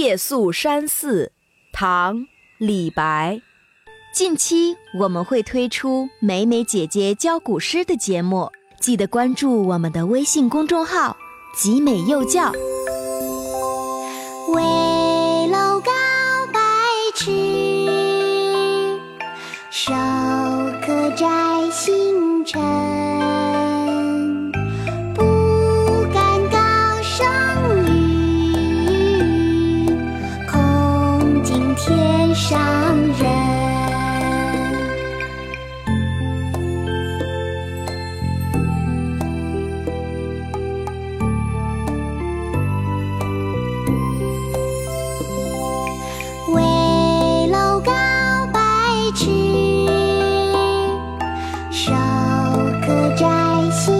夜宿山寺，唐·李白。近期我们会推出美美姐姐教古诗的节目，记得关注我们的微信公众号“集美幼教”。危楼高百尺，手可摘星辰上人。危楼高百尺，手可摘星。